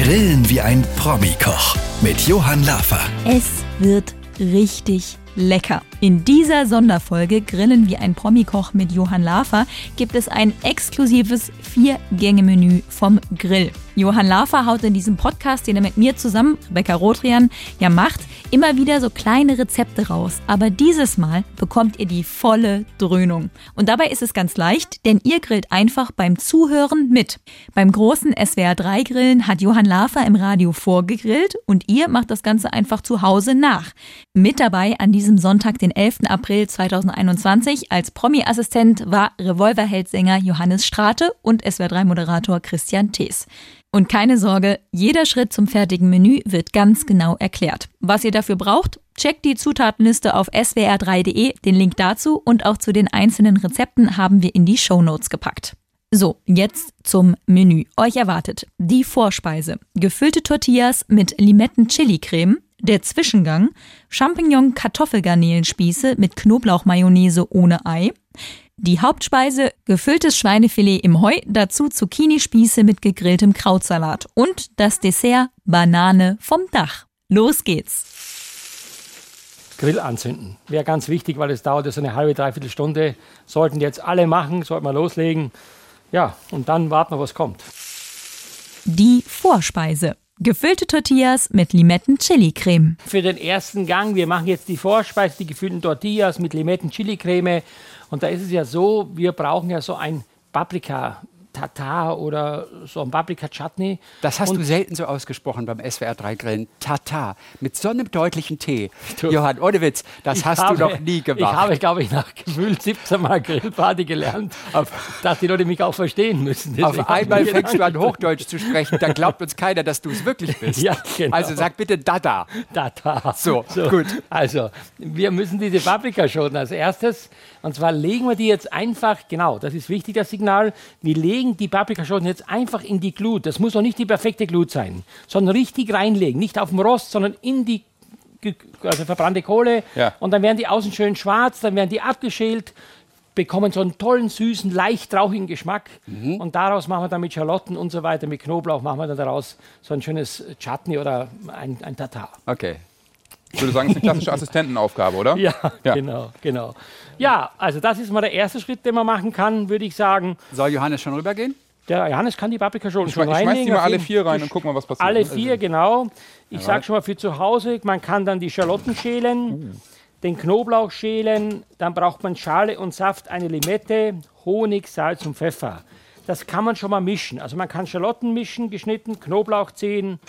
Grillen wie ein Promi-Koch mit Johann Lafer. Es wird richtig lecker. In dieser Sonderfolge Grillen wie ein Promikoch mit Johann Lafer gibt es ein exklusives Vier-Gänge-Menü vom Grill. Johann Lafer haut in diesem Podcast, den er mit mir zusammen, Rebecca Rotrian, ja macht, immer wieder so kleine Rezepte raus. Aber dieses Mal bekommt ihr die volle Dröhnung. Und dabei ist es ganz leicht, denn ihr grillt einfach beim Zuhören mit. Beim großen SWR3-Grillen hat Johann Lafer im Radio vorgegrillt und ihr macht das Ganze einfach zu Hause nach. Mit dabei an diesem Sonntag, den 11. April 2021, als Promi-Assistent war Revolverheld-Sänger Johannes Strate und SWR3-Moderator Christian Thees. Und keine Sorge, jeder Schritt zum fertigen Menü wird ganz genau erklärt. Was ihr dafür braucht, checkt die Zutatenliste auf swr3.de. Den Link dazu und auch zu den einzelnen Rezepten haben wir in die Show Notes gepackt. So, jetzt zum Menü. Euch erwartet die Vorspeise. Gefüllte Tortillas mit Limetten-Chili-Creme. Der Zwischengang. Champignon-Kartoffelgarnelenspieße mit Knoblauchmayonnaise ohne Ei. Die Hauptspeise gefülltes Schweinefilet im Heu, dazu Zucchini-Spieße mit gegrilltem Krautsalat und das Dessert Banane vom Dach. Los geht's. Grill anzünden. Wäre ganz wichtig, weil es dauert ja so eine halbe, dreiviertel Stunde. Sollten jetzt alle machen, sollten wir loslegen. Ja, und dann warten wir, was kommt. Die Vorspeise. Gefüllte Tortillas mit Limetten-Chili-Creme. Für den ersten Gang, wir machen jetzt die Vorspeise, die gefüllten Tortillas mit Limetten-Chili-Creme. Und da ist es ja so, wir brauchen ja so ein Paprika. Tatar oder so ein Paprika-Chutney. Das hast Und du selten so ausgesprochen beim SWR3-Grillen. Tatar. Mit so einem deutlichen T. Johann, ohne Witz, das hast habe- du noch nie gemacht. Ich habe, glaube ich, nach gefühlt 17 Mal Grillparty gelernt, dass die Leute mich auch verstehen müssen. Auf einmal fängst du an, Hochdeutsch zu sprechen. Da glaubt uns keiner, dass du es wirklich bist. Ja, genau. Also sag bitte Dada. Da, da. So, gut. Also, wir müssen diese Paprikaschoten als erstes, und zwar legen wir die jetzt einfach, genau, das ist wichtig, das Signal, wir legen die Paprikaschoten jetzt einfach in die Glut. Das muss auch nicht die perfekte Glut sein, sondern richtig reinlegen. Nicht auf dem Rost, sondern in die also verbrannte Kohle. Ja. Und dann werden die außen schön schwarz, dann werden die abgeschält, bekommen so einen tollen, süßen, leicht rauchigen Geschmack. Und daraus machen wir dann mit Schalotten und so weiter, mit Knoblauch machen wir dann daraus so ein schönes Chutney oder ein, ein Tatar. Okay. Ich würde sagen, es ist eine klassische Assistentenaufgabe, oder? Ja, Ja. genau, genau. Ja, also das ist mal der erste Schritt, den man machen kann, würde ich sagen. Soll Johannes schon rübergehen? Der Johannes kann die Paprikaschoten Ich, schon schmeiß- ich schmeiß reinlegen. die mal alle vier rein und guck mal, was passiert. Alle vier, genau. Ich sage schon mal für zu Hause, man kann dann die Schalotten schälen, den Knoblauch schälen, dann braucht man Schale und Saft, eine Limette, Honig, Salz und Pfeffer. Das kann man schon mal mischen. Also man kann Schalotten mischen, geschnitten, Knoblauchzehen,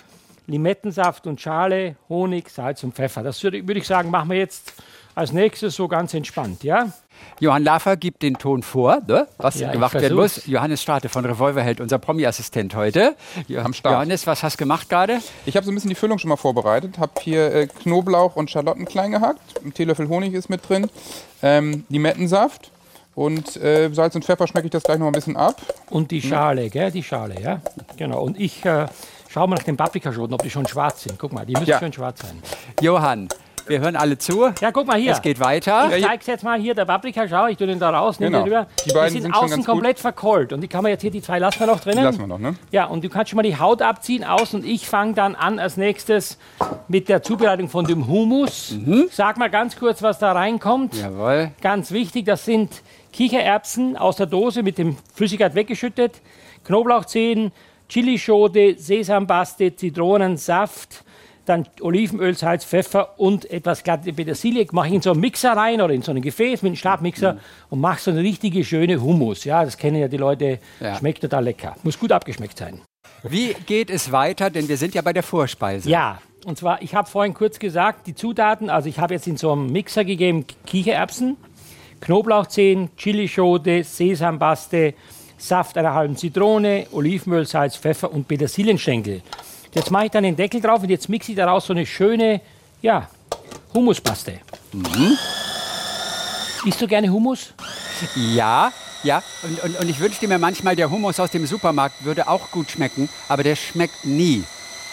Limettensaft und Schale, Honig, Salz und Pfeffer. Das würde, würde ich sagen, machen wir jetzt als nächstes so ganz entspannt, ja? Johann Lafer gibt den Ton vor, ne? was Ja, gemacht werden muss. Johannes Strate von Revolverheld, unser Promi-Assistent heute. Jo Am Start. Johannes, was hast du gemacht gerade? Ich habe so ein bisschen die Füllung schon mal vorbereitet. Habe hier äh, Knoblauch und Schalotten klein gehackt. Ein Teelöffel Honig ist mit drin. Ähm, Limettensaft. Und äh, Salz und Pfeffer schmecke ich das gleich noch ein bisschen ab. Und die Schale, gell? Die Schale, ja? Genau. Und ich äh, schaue mal nach den Paprikaschoten, ob die schon schwarz sind. Guck mal, die müssen Ja. schon schwarz sein. Johann, wir hören alle zu. Ja, guck mal hier. Es geht weiter. Ich zeig's jetzt mal hier, der Paprika, schau, ich tue den da raus, nehme Genau. den rüber. Die beiden sind, sind schon außen ganz gut. komplett verkohlt. Und die kann man jetzt hier, die zwei lassen wir noch drinnen. Die lassen wir noch, ne? Ja, und du kannst schon mal die Haut abziehen, aus und ich fange dann an als nächstes mit der Zubereitung von dem Hummus. Mhm. Sag mal ganz kurz, was da reinkommt. Jawohl. Ganz wichtig, das sind Kichererbsen aus der Dose mit dem Flüssigkeit weggeschüttet, Knoblauchzehen, Chilischote, Sesampaste, Zitronensaft, dann Olivenöl, Salz, Pfeffer und etwas glatte Petersilie. Mache ich in so einen Mixer rein oder in so ein Gefäß mit einem Stabmixer und mache so eine richtige schöne Hummus. Ja, das kennen ja die Leute. Ja. Schmeckt total lecker. Muss gut abgeschmeckt sein. Wie geht es weiter? Denn wir sind ja bei der Vorspeise. Ja, und zwar, ich habe vorhin kurz gesagt, die Zutaten, also ich habe jetzt in so einem Mixer gegeben Kichererbsen, Knoblauchzehen, Chilischote, Sesampaste, Saft einer halben Zitrone, Olivenöl, Salz, Pfeffer und Petersilienschenkel. Jetzt mache ich dann den Deckel drauf und jetzt mixe ich daraus so eine schöne, ja, Hummuspaste. Isst du gerne Hummus? Ja, ja. Und, und, und ich wünschte mir manchmal, der Hummus aus dem Supermarkt würde auch gut schmecken, aber der schmeckt nie.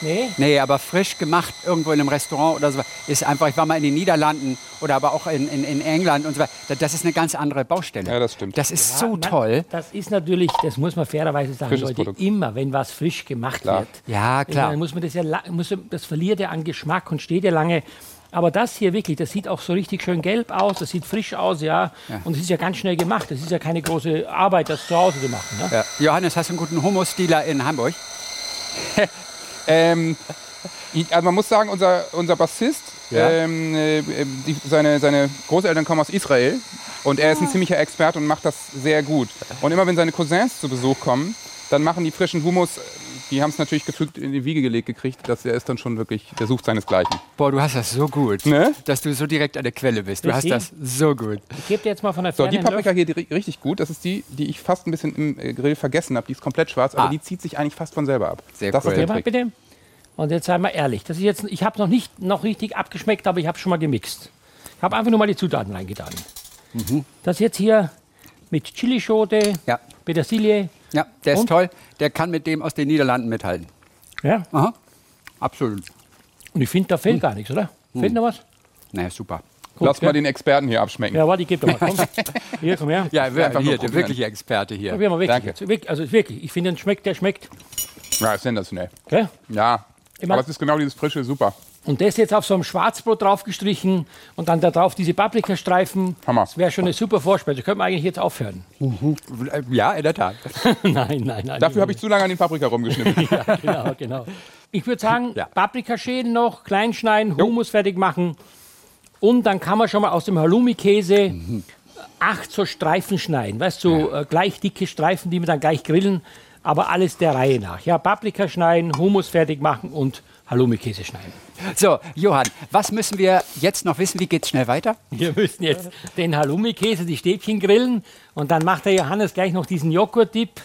Nee? Nee, aber frisch gemacht irgendwo in einem Restaurant oder so ist einfach, ich war mal in den Niederlanden oder aber auch in, in, in England und so weiter. Da- Das ist eine ganz andere Baustelle. Ja, das stimmt. Das ist Ja, so man- toll. Das ist natürlich, das muss man fairerweise sagen, Frisches Leute, Produkt. immer, wenn was frisch gemacht Klar. wird. Ja, klar. Dann muss man das ja, muss, das verliert ja an Geschmack und steht ja lange. Aber das hier wirklich, das sieht auch so richtig schön gelb aus, das sieht frisch aus, ja. Und es ist ja ganz schnell gemacht. Das ist ja keine große Arbeit, das zu Hause zu machen. Ne? Ja. Johannes, hast du einen guten Hummus-Dealer in Hamburg? Ähm, also man muss sagen, unser, unser Bassist, Ja. ähm, äh, die, seine, seine Großeltern kommen aus Israel und er ist ein ziemlicher Experte und macht das sehr gut. Und immer wenn seine Cousins zu Besuch kommen, dann machen die frischen Hummus, die haben es natürlich gefügt in die Wiege gelegt gekriegt, dass er ist dann schon wirklich, der sucht seinesgleichen. Boah, du hast das so gut, Ne? dass du so direkt an der Quelle bist. Du hast Richtig. das so gut. Ich gebe dir jetzt mal von der So, Ferne die einen Paprika hier, die ri- richtig gut, das ist die, die ich fast ein bisschen im äh, Grill vergessen habe. Die ist komplett schwarz, aber Ah. die zieht sich eigentlich fast von selber ab. Sehr das cool. ist der. Trick. bitte. Und jetzt sei mal ehrlich, das ist jetzt, ich habe noch nicht noch richtig abgeschmeckt, aber ich habe schon mal gemixt. Ich habe einfach nur mal die Zutaten reingetan. Mhm. Das jetzt hier mit Chilischote, Ja. Petersilie, Ja, der ist Und? toll. Der kann mit dem aus den Niederlanden mithalten. ja. Aha. Absolut. Und ich finde, da fehlt gar nichts, oder? Fehlt noch was? Naja, super. Gut, Lass gell? mal den Experten hier abschmecken. Ja, warte, ich gebe doch mal. Komm. Hier, komm her. Ja, einfach nur hier, der wirkliche Experte hier. Probieren wir wirklich. Danke. Also wirklich, ich finde, der schmeckt, der schmeckt. Ja, ist sensationell. Gell? Ja, Immer- aber es ist genau dieses frische, super. Und das jetzt auf so einem Schwarzbrot draufgestrichen und dann da drauf diese Paprikastreifen. Hammer. Das wäre schon eine super Vorspeise. Können wir eigentlich jetzt aufhören? Ja, in der Tat. nein, nein, nein. Dafür habe ich zu lange an den Paprika rumgeschnitten. ja, genau, genau. Ich würde sagen, Ja. Paprikaschälen noch, klein schneiden, Hummus fertig machen. Und dann kann man schon mal aus dem Halloumi-Käse acht so Streifen schneiden. Weißt du, so, äh, gleich dicke Streifen, die wir dann gleich grillen. Aber alles der Reihe nach. Ja, Paprika schneiden, Hummus fertig machen und Halloumi-Käse schneiden. So, Johann, was müssen wir jetzt noch wissen? Wie geht's schnell weiter? Wir müssen jetzt den Halloumi-Käse, die Stäbchen grillen. Und dann macht der Johannes gleich noch diesen Joghurt-Dip.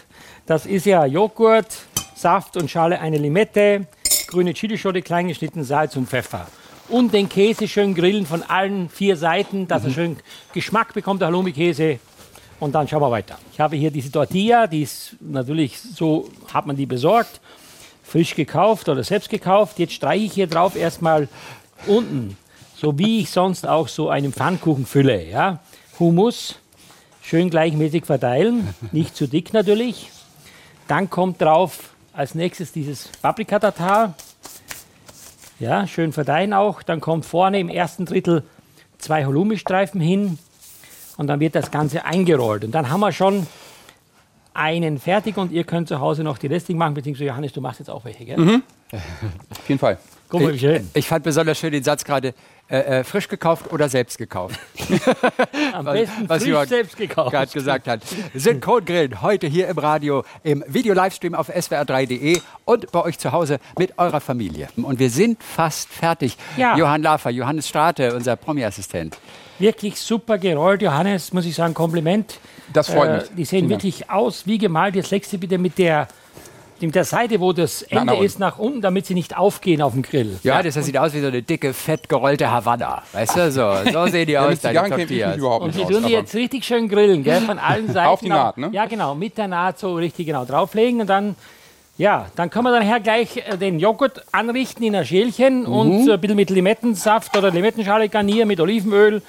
Das ist ja Joghurt, Saft und Schale eine Limette, grüne Chilischote, klein geschnitten, Salz und Pfeffer. Und den Käse schön grillen von allen vier Seiten, dass er schön Geschmack bekommt, der Halloumi-Käse. Und dann schauen wir weiter. Ich habe hier diese Tortilla, die ist natürlich so, hat man die besorgt, frisch gekauft oder selbst gekauft. Jetzt streiche ich hier drauf erstmal unten, so wie ich sonst auch so einen Pfannkuchen fülle. Ja? Hummus, schön gleichmäßig verteilen, nicht zu dick natürlich. Dann kommt drauf als nächstes dieses Paprikatatar. Ja, schön verteilen auch. Dann kommt vorne im ersten Drittel zwei Halloumi-Streifen hin und dann wird das Ganze eingerollt. Und dann haben wir schon einen fertig und ihr könnt zu Hause noch die restlichen machen, beziehungsweise Johannes, du machst jetzt auch welche, gell? Auf jeden Fall. Guck mal, wie schön. Ich fand besonders schön den Satz gerade, äh, äh, frisch gekauft oder selbst gekauft. Am besten was frisch selbst gekauft. gerade gesagt hat. Synchrongrillen heute hier im Radio, im Video-Livestream auf swr3.de und bei euch zu Hause mit eurer Familie. Und wir sind fast fertig. Ja. Johann Lafer, Johannes Strate, unser Promi-Assistent. Wirklich super gerollt, Johannes, muss ich sagen, Kompliment. Das freut Äh, mich. die sehen Vielen Dank. wirklich aus wie gemalt. Jetzt legst du bitte mit der, mit der Seite, wo das Ende nach ist, nach unten, damit sie nicht aufgehen auf dem Grill. Ja, das sieht aus wie so eine dicke, fett gerollte Havanna. Weißt du, so, so sehen die Ja, aus, deine Tortillas. überhaupt Und aus. tun die jetzt richtig schön grillen, gell? Von allen Seiten. Auf die Naht, ne? Ja, genau, mit der Naht so richtig genau drauflegen und dann, ja, dann können wir dann her gleich äh, den Joghurt anrichten in ein Schälchen Mhm. und äh, ein bisschen mit Limettensaft oder Limettenschale garnieren mit Olivenöl.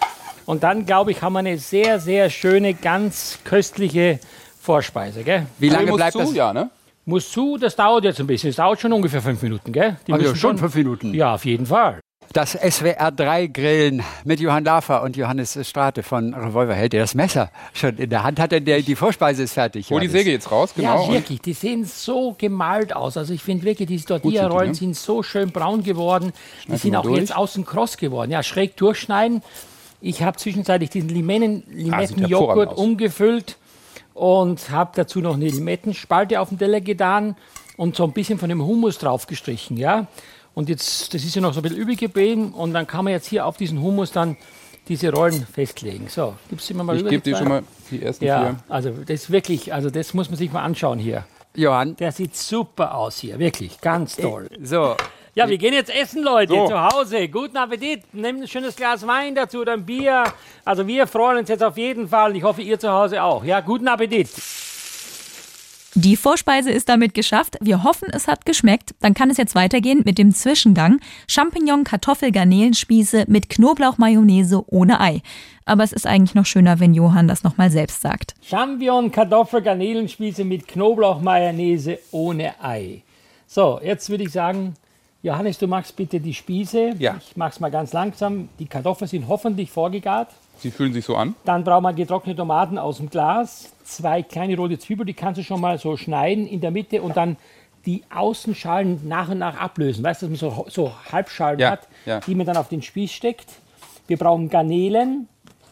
Und dann, glaube ich, haben wir eine sehr, sehr schöne, ganz köstliche Vorspeise, gell? Wie lange Muss bleibt zu, das? Ja, ne? Muss zu, das dauert jetzt ein bisschen. Es dauert schon ungefähr fünf Minuten, gell? Die müssen schon fünf Minuten. Ja, auf jeden Fall. Das SWR 3 Grillen mit Johann Lafer und Johannes Strate von Revolverheld, der das Messer schon in der Hand hat, denn der, die Vorspeise ist fertig. Hol die Johannes. Säge jetzt raus, genau. Ja, wirklich. Die sehen so gemalt aus. Also ich finde wirklich, diese Tortilla-Rollen ne? sind so schön braun geworden. Die sind auch durch. jetzt außen kross geworden. Ja, schräg durchschneiden. Ich habe zwischenzeitlich diesen Limetten- Ah, Limettenjoghurt umgefüllt und habe dazu noch eine Limettenspalte auf den Teller getan und so ein bisschen von dem Hummus drauf gestrichen. Ja? Und jetzt, das ist ja noch so ein bisschen übrig geblieben und dann kann man jetzt hier auf diesen Hummus dann diese Rollen festlegen. So, gibst du mir mal ich gebe die dir schon mal die ersten Ja, vier. also das ist wirklich, also das muss man sich mal anschauen hier. Johann, Der sieht super aus hier, wirklich, ganz toll. so, Ja, wir gehen jetzt essen, Leute, So. zu Hause. Guten Appetit. Nehmt ein schönes Glas Wein dazu oder ein Bier. Also wir freuen uns jetzt auf jeden Fall. Ich hoffe, ihr zu Hause auch. Ja, guten Appetit. Die Vorspeise ist damit geschafft. Wir hoffen, es hat geschmeckt. Dann kann es jetzt weitergehen mit dem Zwischengang. Champignon, Kartoffel, Garnelenspieße mit Knoblauch-Mayonnaise ohne Ei. Aber es ist eigentlich noch schöner, wenn Johann das nochmal selbst sagt. Champignon, Kartoffel, Garnelenspieße mit Knoblauch-Mayonnaise ohne Ei. So, jetzt würde ich sagen, Johannes, du machst bitte die Spieße. Ja. Ich mach's mal ganz langsam. Die Kartoffeln sind hoffentlich vorgegart. Sie fühlen sich so an. Dann brauchen wir getrocknete Tomaten aus dem Glas, zwei kleine rote Zwiebeln, die kannst du schon mal so schneiden in der Mitte und dann die Außenschalen nach und nach ablösen. Weißt du, dass man so, so Halbschalen Ja, hat, ja. die man dann auf den Spieß steckt. Wir brauchen Garnelen,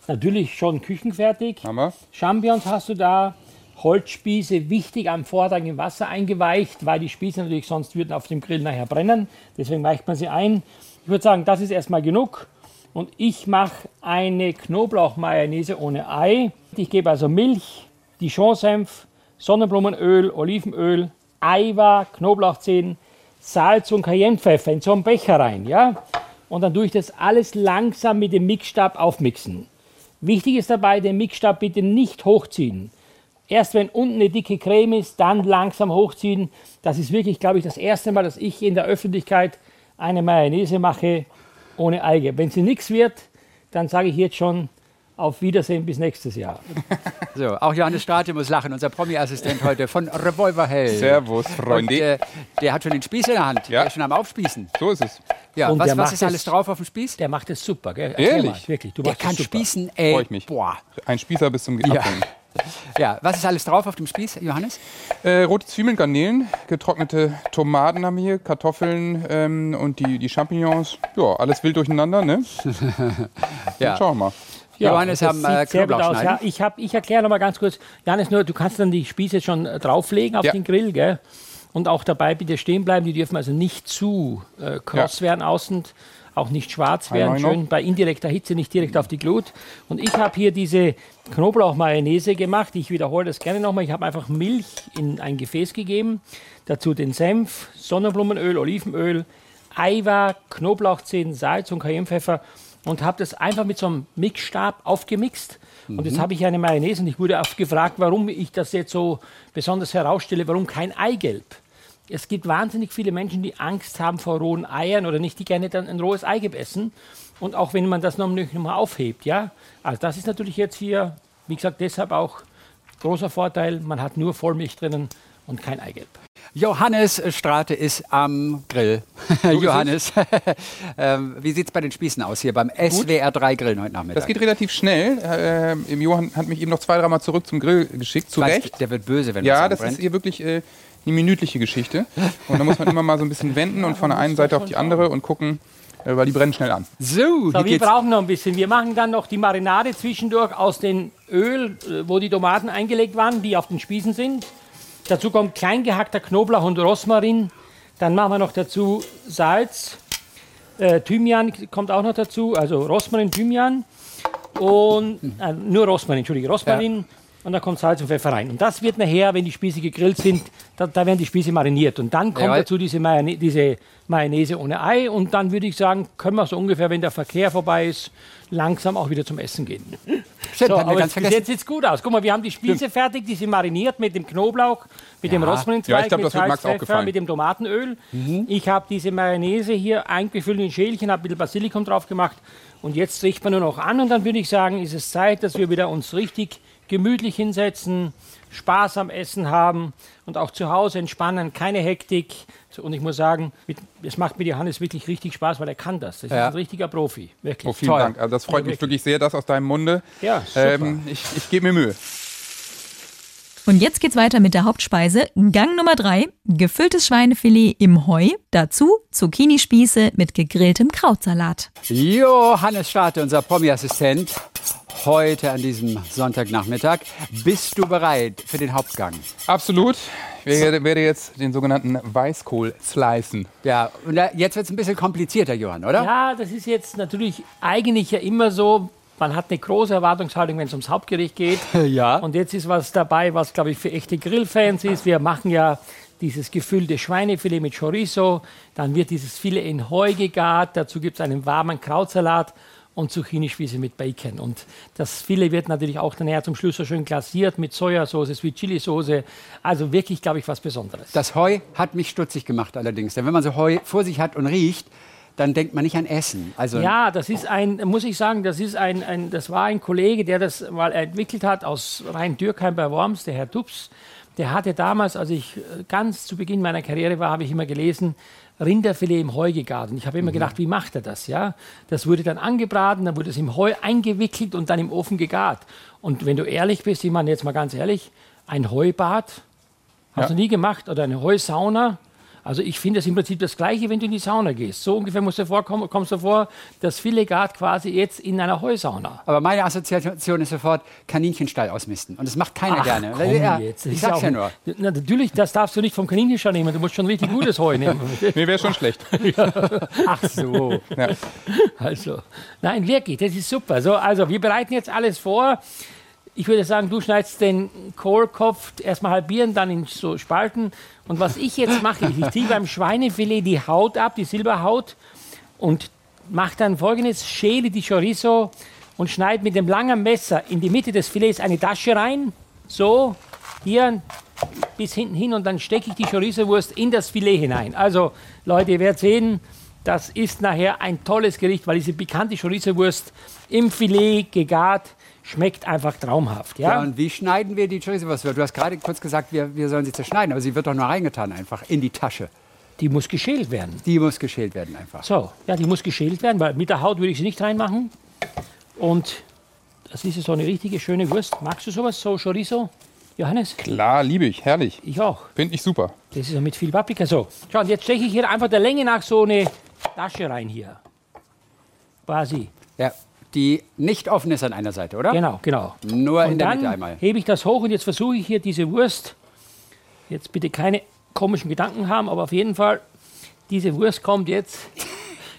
natürlich schon küchenfertig. Wir. Champignons hast du da. Holzspieße, wichtig am Vortag im Wasser eingeweicht, weil die Spieße natürlich sonst würden auf dem Grill nachher brennen. Deswegen weicht man sie ein. Ich würde sagen, das ist erstmal genug. Und ich mache eine Knoblauchmayonnaise ohne Ei. Ich gebe also Milch, Dijon-Senf, Sonnenblumenöl, Olivenöl, Eiwa, Knoblauchzehen, Salz und Cayennepfeffer in so einen Becher rein. Ja? Und dann tue ich das alles langsam mit dem Mixstab aufmixen. Wichtig ist dabei, den Mixstab bitte nicht hochziehen. Erst wenn unten eine dicke Creme ist, dann langsam hochziehen. Das ist wirklich, glaube ich, das erste Mal, dass ich in der Öffentlichkeit eine Mayonnaise mache ohne Eigelb. Wenn sie nichts wird, dann sage ich jetzt schon auf Wiedersehen bis nächstes Jahr. So, auch Johannes Strate muss lachen, unser Promi-Assistent heute von Revolver Hell. Servus, Und, Freunde. äh, der hat schon den Spieß in der Hand. Ja. Der ist schon am Aufspießen. so ist es. Ja, Und was, was ist alles es- drauf auf dem Spieß? Der macht es super, gell? Ehrlich? Mal, wirklich, du Der machst kann super. spießen, ey. Freu ich mich. Boah. Ein Spießer bis zum. Abhängen. ja, was ist alles drauf auf dem Spieß, Johannes? Äh, rote Zwiebeln, Garnelen, getrocknete Tomaten haben wir hier, Kartoffeln ähm, und die, die Champignons. Ja, alles wild durcheinander, ne? Ja. Schauen wir mal. Johannes das haben sieht äh, sehr gut Knoblauch aus. Ja, ich hab, ich erkläre noch mal ganz kurz. Janis, nur du kannst dann die Spieße schon äh, drauflegen auf Ja. den Grill, gell? Und auch dabei bitte stehen bleiben. Die dürfen also nicht zu äh, kross Ja. werden außen, auch nicht schwarz werden. Schön bei indirekter Hitze nicht direkt auf die Glut. Und ich habe hier diese Knoblauch-Mayonnaise gemacht. Ich wiederhole das gerne nochmal. Ich habe einfach Milch in ein Gefäß gegeben. Dazu den Senf, Sonnenblumenöl, Olivenöl, Eiwa, Knoblauchzehen, Salz und Cayennepfeffer und habe das einfach mit so einem Mixstab aufgemixt. Und jetzt habe ich eine Mayonnaise und ich wurde oft gefragt, warum ich das jetzt so besonders herausstelle, warum kein Eigelb. Es gibt wahnsinnig viele Menschen, die Angst haben vor rohen Eiern oder nicht, die gerne dann ein rohes Eigelb essen. Und auch wenn man das noch nicht mal aufhebt, ja. Also das ist natürlich jetzt hier, wie gesagt, deshalb auch großer Vorteil. Man hat nur Vollmilch drinnen und kein Eigelb. Johannes Strate ist am Grill. Johannes, ähm, wie sieht es bei den Spießen aus hier beim SWR 3 Grillen heute Nachmittag? Das geht relativ schnell. Äh, im Johann hat mich eben noch zwei, dreimal zurück zum Grill geschickt, zu Recht. Der wird böse, wenn Ja, das das ist hier wirklich äh, eine minütliche Geschichte. Und da muss man immer mal so ein bisschen wenden und von der einen Seite auf die andere und gucken, äh, weil die brennen schnell an. So, So, wir brauchen noch ein bisschen. Wir machen dann noch die Marinade zwischendurch aus dem Öl, äh, wo die Tomaten eingelegt waren, die auf den Spießen sind. Dazu kommt klein gehackter Knoblauch und Rosmarin. Dann machen wir noch dazu Salz. Äh, Thymian kommt auch noch dazu, also Rosmarin, Thymian. Und äh, nur Rosmarin, Entschuldige, Rosmarin. Und da kommt Salz und Pfeffer rein. Und das wird nachher, wenn die Spieße gegrillt sind, da, da werden die Spieße mariniert. Und dann kommt Jawohl. dazu diese, Mayonnaise, diese Mayonnaise ohne Ei. Und dann würde ich sagen, können wir so ungefähr, wenn der Verkehr vorbei ist, langsam auch wieder zum Essen gehen. Stimmt, So, aber ganz bis vergessen. jetzt sieht es gut aus. Guck mal, wir haben die Spieße fertig, die sind mariniert mit dem Knoblauch, mit dem Rosmarinzweig, Ja, ich glaub, mit das wird Max Salz, auch Pfeffer, gefallen. mit dem Tomatenöl. Mhm. Ich habe diese Mayonnaise hier eingefüllt in Schälchen, habe ein bisschen Basilikum drauf gemacht und jetzt riecht man nur noch an und dann würde ich sagen, ist es Zeit, dass wir wieder uns richtig gemütlich hinsetzen, Spaß am Essen haben und auch zu Hause entspannen, keine Hektik. Und ich muss sagen, es macht mit Johannes wirklich richtig Spaß, weil er kann das. Das Ja. ist ein richtiger Profi, wirklich. Oh, vielen Toll. Dank. Also das freut Ja, mich wirklich sehr, das aus deinem Munde. Ja, super. Ähm, ich ich gebe mir Mühe. Und jetzt geht's weiter mit der Hauptspeise. Gang Nummer drei: gefülltes Schweinefilet im Heu. Dazu Zucchinispieße mit gegrilltem Krautsalat. Johannes Strate, unser Promi-Assistent, heute an diesem Sonntagnachmittag. Bist du bereit für den Hauptgang? Absolut. Ich werde, jetzt den sogenannten Weißkohl slicen. Ja, und da, jetzt wird es ein bisschen komplizierter, Johann, oder? Ja, das ist jetzt natürlich eigentlich ja immer so. Man hat eine große Erwartungshaltung, wenn es ums Hauptgericht geht. Ja. Und jetzt ist was dabei, was, glaube ich, für echte Grillfans ist. Wir machen ja dieses gefüllte Schweinefilet mit Chorizo. Dann wird dieses Filet in Heu gegart. Dazu gibt es einen warmen Krautsalat. Und und Zucchini-Spieße mit Bacon. Und das Filet wird natürlich auch dann eher zum Schluss so schön glasiert mit Sojasauce, Sweet Chili Soße. Also wirklich, glaube ich, was Besonderes. Das Heu hat mich stutzig gemacht allerdings. Denn wenn man so Heu vor sich hat und riecht, dann denkt man nicht an Essen. Also Ja, das ist ein, muss ich sagen, das ist ein, ein, das war ein Kollege, der das mal entwickelt hat aus Rhein-Dürkheim bei Worms, der Herr Tubbs. Der hatte damals, als ich ganz zu Beginn meiner Karriere war, habe ich immer gelesen, Rinderfilet im Heu gegart. Und ich habe immer gedacht, wie macht er das? Ja, das wurde dann angebraten, dann wurde es im Heu eingewickelt und dann im Ofen gegart. Und wenn du ehrlich bist, ich meine jetzt mal ganz ehrlich, ein Heubad hast Ja. du nie gemacht oder eine Heusauna. Also ich finde es im Prinzip das Gleiche, wenn du in die Sauna gehst. So ungefähr musst du vorkommen, kommst du vor, das Filet gart quasi jetzt in einer Heusauna. Aber meine Assoziation ist sofort Kaninchenstall ausmisten. Und das macht keiner Ach, gerne. komm ja, jetzt. Das ich ist sag's ja nur. Na, natürlich, das darfst du nicht vom Kaninchenstall nehmen. Du musst schon richtig gutes Heu nehmen. Nee, wäre schon schlecht. Ach so. Ja. Also, nein, wirklich, das ist super. So, also, wir bereiten jetzt alles vor. Ich würde sagen, du schneidest den Kohlkopf erstmal halbieren, dann in so Spalten. Und was ich jetzt mache, ich ziehe beim Schweinefilet die Haut ab, die Silberhaut, und mache dann folgendes: schäle die Chorizo und schneide mit dem langen Messer in die Mitte des Filets eine Tasche rein. So, hier bis hinten hin und dann stecke ich die Chorizo-Wurst in das Filet hinein. Also, Leute, ihr werdet sehen, das ist nachher ein tolles Gericht, weil diese pikante Chorizo-Wurst im Filet gegart schmeckt einfach traumhaft. Ja? Ja, und wie schneiden wir die Chorizo-Wurst? Du hast gerade kurz gesagt, wir, wir sollen sie zerschneiden, aber sie wird doch nur reingetan einfach in die Tasche. Die muss geschält werden. Die muss geschält werden einfach. So, ja, die muss geschält werden, weil mit der Haut würde ich sie nicht reinmachen. Und das ist so eine richtige schöne Wurst. Magst du sowas, so Chorizo? Johannes? Klar, liebe ich, herrlich. Ich auch. Finde ich super. Das ist ja mit viel Paprika. So, schau, und jetzt steche ich hier einfach der Länge nach so eine Tasche rein hier. Quasi. Ja, die nicht offen ist an einer Seite, oder? Genau, genau. Nur in Und der dann Mitte einmal. hebe ich das hoch und jetzt versuche ich hier diese Wurst, jetzt bitte keine komischen Gedanken haben, aber auf jeden Fall, diese Wurst kommt jetzt.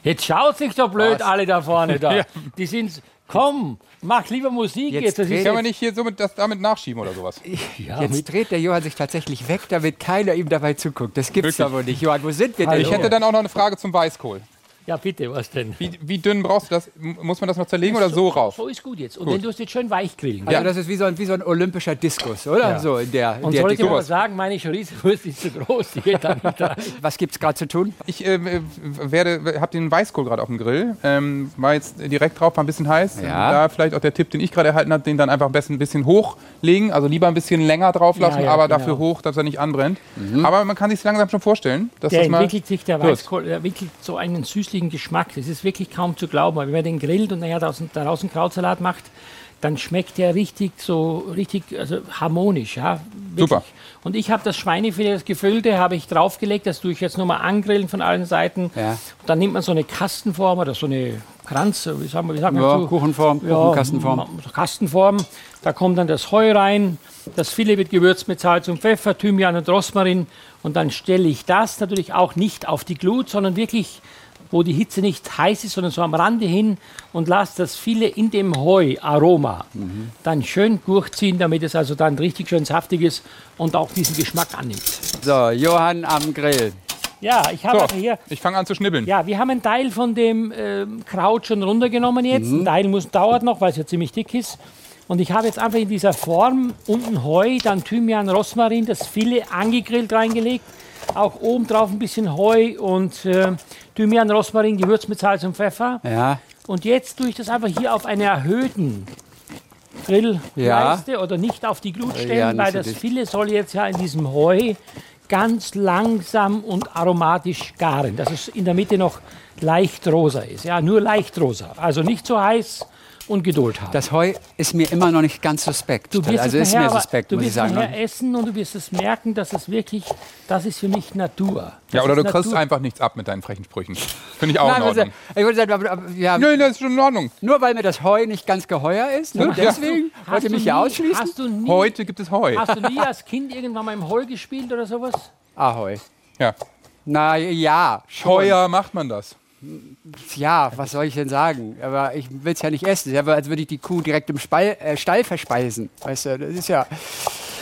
Jetzt schaut sich doch blöd Was? alle da vorne da. Die sind, komm, mach lieber Musik Jetzt jetzt. Das ist Kann man nicht hier so mit, das damit nachschieben oder sowas? ja, Jetzt dreht der Johann sich tatsächlich weg, damit keiner ihm dabei zuguckt. Das gibt's Wirklich? doch wohl nicht. Johann, wo sind wir denn? Hallo. Ich hätte dann auch noch eine Frage zum Weißkohl. Ja, bitte, was denn? Wie, wie dünn brauchst du das? Muss man das noch zerlegen oder so rauf? So ist gut jetzt. Und dann tust du jetzt schön weich grillen. Also Ja. das ist wie so, ein, wie so ein olympischer Diskus, oder? Ja. So in der, in Und der soll ich mal sagen, meine Chorizo-Wurst ist zu groß, die geht da nicht rein. Was gibt's gerade zu tun? Ich äh, äh, werde, habe den Weißkohl gerade auf dem Grill. Ähm, war jetzt direkt drauf, war ein bisschen heiß. Ja. Da vielleicht auch der Tipp, den ich gerade erhalten habe, den dann einfach am besten ein bisschen hochlegen. Also lieber ein bisschen länger drauf lassen, Ja, ja, aber genau. dafür hoch, dass er nicht anbrennt. Aber man kann sich langsam schon vorstellen, dass Der das mal. entwickelt sich, der. Weißkohl, der entwickelt so einen süßlichen Geschmack. Das ist wirklich kaum zu glauben. Aber wenn man den grillt und nachher daraus einen Krautsalat macht, dann schmeckt der richtig so richtig also harmonisch. Ja, wirklich. Super. Und ich habe das Schweinefilet, das gefüllte, habe ich draufgelegt. Das tue ich jetzt nur mal angrillen von allen Seiten. Ja. Und dann nimmt man so eine Kastenform oder so eine Kranz, wie sagen wir, wie sagt man Ja, dazu? Kuchenform, Kuchenkastenform. Ja, so Kastenform. Da kommt dann das Heu rein. Das Filet wird gewürzt mit Salz und Pfeffer, Thymian und Rosmarin. Und dann stelle ich das natürlich auch nicht auf die Glut, sondern wirklich, wo die Hitze nicht heiß ist, sondern so am Rande hin und lasse das Filet in dem Heu-Aroma dann schön durchziehen, damit es also dann richtig schön saftig ist und auch diesen Geschmack annimmt. So, Johann am Grill. Ja, ich habe So, also hier ich fange an zu schnibbeln. ja, wir haben einen Teil von dem ähm, Kraut schon runtergenommen jetzt. Ein Teil muss, dauert noch, weil es ja ziemlich dick ist. Und ich habe jetzt einfach in dieser Form unten Heu, dann Thymian, Rosmarin, das Filet angegrillt reingelegt. Auch oben drauf ein bisschen Heu und äh, Thymian, Rosmarin gewürzt mit Salz und Pfeffer. Ja, Und jetzt tue ich das einfach hier auf einer erhöhten Grillleiste oder nicht auf die Glut stellen, Ja, weil das dicht. Filet soll jetzt ja in diesem Heu ganz langsam und aromatisch garen, dass es in der Mitte noch leicht rosa ist. Ja, nur leicht rosa. Also nicht so heiß und Geduld haben. das Heu ist mir immer noch nicht ganz suspekt. Du wirst also es ist nachher, mir suspekt, du muss ich wirst sagen. nachher essen und du wirst es merken, dass es wirklich, das ist für mich Natur. Das Ja, oder du kriegst einfach nichts ab mit deinen frechen Sprüchen. Finde ich auch Nein, in also, Ordnung. ich würde sagen, ja, Nein, das ist schon in Ordnung. nur weil mir das Heu nicht ganz geheuer ist, nur Ja. deswegen Hast wollt ihr du mich hier nie- ausschließen? Hast du nie, Heute gibt es Heu. hast du nie als Kind irgendwann mal im Heu gespielt oder sowas? Ahoi. Ja. Na ja, schon. Heuer macht man das. Ja, was soll ich denn sagen? Aber ich will es ja nicht essen. Es ja, als würde ich die Kuh direkt im Spall, äh, Stall verspeisen. Weißt du, das ist ja.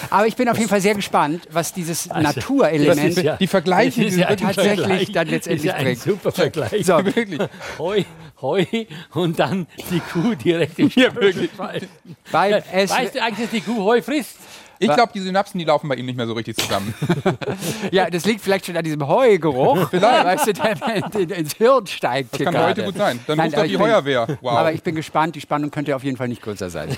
Aber ich bin auf jeden Fall sehr gespannt, was dieses Das Naturelement ist ja- Die Vergleiche, die ja tatsächlich Vergleich. dann letztendlich ist ja ein bringt. super Vergleich. So. wirklich. Heu, Heu und dann die Kuh direkt im Ja, Stall wirklich. fallen. Beim S Weißt du eigentlich, dass die Kuh Heu frisst? Ich glaube, die Synapsen, die laufen bei Ihnen nicht mehr so richtig zusammen. ja, das liegt vielleicht schon an diesem Heugeruch, weißt du, der in- ins Hirn steigt. Das kann gerade. heute gut sein. Dann Nein, ruft doch die bin- Feuerwehr. Wow. Aber ich bin gespannt, die Spannung könnte auf jeden Fall nicht größer sein.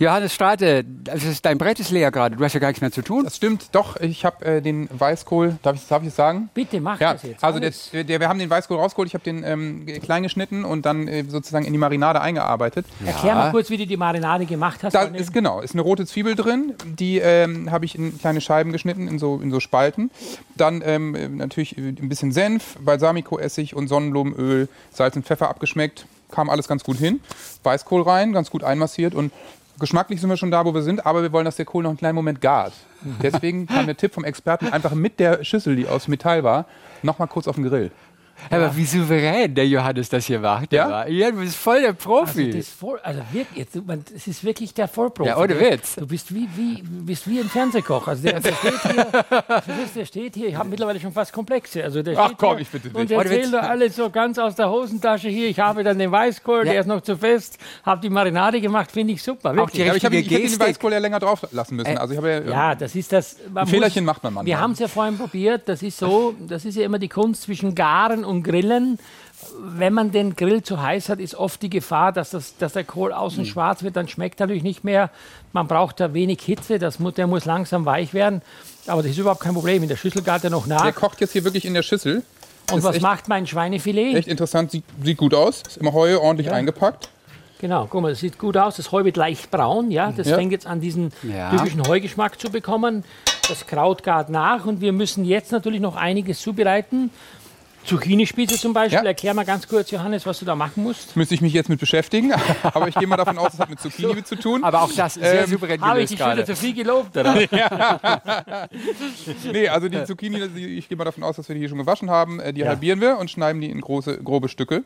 Johannes Strate, das ist, dein Brett ist leer gerade, du hast ja gar nichts mehr zu tun. das stimmt, doch, ich habe äh, den Weißkohl, darf ich, darf ich es sagen? Bitte mach Ja, das jetzt. also der, der, wir haben den Weißkohl rausgeholt, ich habe den ähm, klein geschnitten und dann äh, sozusagen in die Marinade eingearbeitet. Erklär mal kurz, wie du die Marinade gemacht hast. Da ist genau, ist eine rote Zwiebel drin, die ähm, habe ich in kleine Scheiben geschnitten, in so, in so Spalten. Dann ähm, äh, natürlich ein bisschen Senf, Balsamico-Essig und Sonnenblumenöl, Salz und Pfeffer abgeschmeckt. Kam alles ganz gut hin. Weißkohl rein, ganz gut einmassiert und geschmacklich sind wir schon da, wo wir sind, aber wir wollen, dass der Kohl noch einen kleinen Moment gart. Deswegen kam der Tipp vom Experten einfach mit der Schüssel, die aus Metall war, noch mal kurz auf den Grill. Aber wie souverän der Johannes das hier macht. Ja? ja du bist voll der Profi. Also, das voll, also wirklich, du- man, das ist wirklich der Vollprofi. Ja, ohne Du- Witz. Du bist wie, wie, bist wie ein Fernsehkoch. Also der, der steht hier, du, der steht hier, ich habe mittlerweile schon fast Komplexe. Also der Ach komm, ich bitte Und dich. Ohne Witz. erzählt da alles so ganz aus der Hosentasche hier. Ich habe dann den Weißkohl, Ja. der ist noch zu fest, habe die Marinade gemacht, finde ich super. Auch Wirklich. die Ja, ich habe hab den. Weißkohl ja länger drauf lassen müssen. Also ich habe ja, Ja, das ist das. Fehlerchen macht man manchmal. Wir haben es ja vorhin probiert. Das ist so, das ist ja immer die Kunst zwischen Garen und Grillen. Wenn man den Grill zu heiß hat, ist oft die Gefahr, dass, das, dass der Kohl außen Hm. schwarz wird. Dann schmeckt er natürlich nicht mehr. Man braucht da wenig Hitze. Das muss, der muss langsam weich werden. Aber das ist überhaupt kein Problem. In der Schüssel gart er noch nach. der kocht jetzt hier wirklich in der Schüssel. und ist was echt- macht mein Schweinefilet? Echt interessant, sieht, sieht gut aus. Ist immer Heu ordentlich eingepackt. Genau, guck mal, das sieht gut aus. Das Heu wird leicht braun, ja. Das Ja. fängt jetzt an, diesen Ja. typischen Heugeschmack zu bekommen. Das Kraut gart nach und wir müssen jetzt natürlich noch einiges zubereiten. Zucchinispieße zum Beispiel. Ja. Erklär mal ganz kurz, Johannes, was du da machen musst. Müsste ich mich jetzt mit beschäftigen. Aber ich gehe mal davon aus, es hat mit Zucchini zu tun. Aber auch das ist sehr Ähm, souverän Habe ich dich wieder gerade. zu viel gelobt, oder? Nee, also die Zucchini, ich gehe mal davon aus, dass wir die hier schon gewaschen haben. Äh, Die halbieren wir und schneiden die in große, grobe Stücke.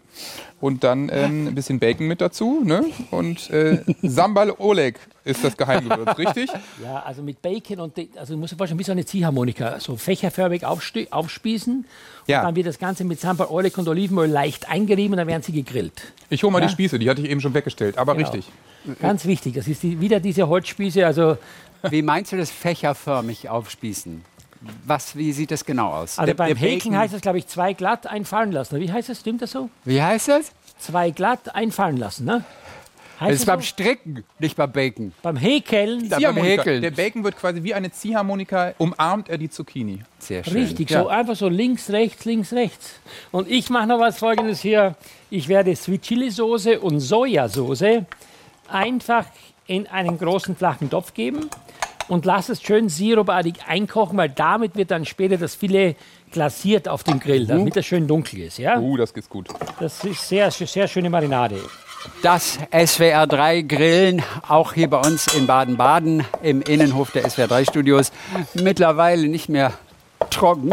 Und dann ähm, ein bisschen Bacon mit dazu. Ne? Und äh, Sambal Oleg ist das Geheimgewürz, richtig? Ja, also mit Bacon und de- also du musst dir vorstellen, wie so eine Ziehharmonika, so fächerförmig aufsti- aufspießen. Ja. Und dann wird das Ganze mit Sambal Oleg und Olivenöl leicht eingerieben und dann werden sie gegrillt. Ich hole mal Ja. die Spieße, die hatte ich eben schon weggestellt. Aber Genau. richtig. Ganz wichtig, das ist die, wieder diese Holzspieße, also Wie meinst du das fächerförmig aufspießen? Was, wie sieht das genau aus? Also Der- beim der Häkeln Bacon- heißt es, glaube ich, zwei glatt einfallen lassen. Wie heißt das? Stimmt das so? Wie heißt das? Zwei glatt einfallen lassen, ne? Das Heißt ist das beim so? Stricken, nicht beim Bacon. beim Häkeln? beim Ziehharmonika. Häkeln. Der Bacon wird quasi wie eine Ziehharmonika, umarmt er die Zucchini. Sehr schön. Richtig, Ja. so einfach so links, rechts, links, rechts. Und ich mache noch was folgendes hier. Ich werde Sweet Chili Soße und Sojasauce einfach in einen großen flachen Topf geben und lasse es schön sirupartig einkochen, weil damit wird dann später das Filet glasiert auf dem Grill, damit es schön dunkel ist. Ja? Uh, das geht gut. Das ist sehr, sehr schöne Marinade. Das SWR 3 Grillen, auch hier bei uns in Baden-Baden im Innenhof der SWR 3 Studios. Mittlerweile nicht mehr trocken.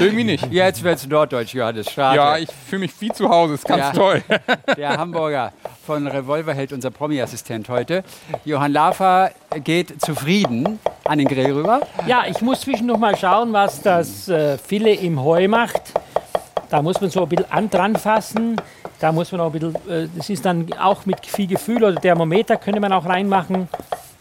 Irgendwie nicht. Jetzt wird es norddeutsch, Johannes Strate. Ja, ich fühle mich wie zu Hause. Ist ganz Ja. toll. Der Hamburger von Revolverheld, unser Promi-Assistent heute. Johann Lafer geht zufrieden an den Grill rüber. Ja, ich muss zwischendurch mal schauen, was das äh, Filet im Heu macht. Da muss man so ein bisschen an dran fassen. Da muss man auch ein bisschen, äh, das ist dann auch mit viel Gefühl oder Thermometer könnte man auch reinmachen.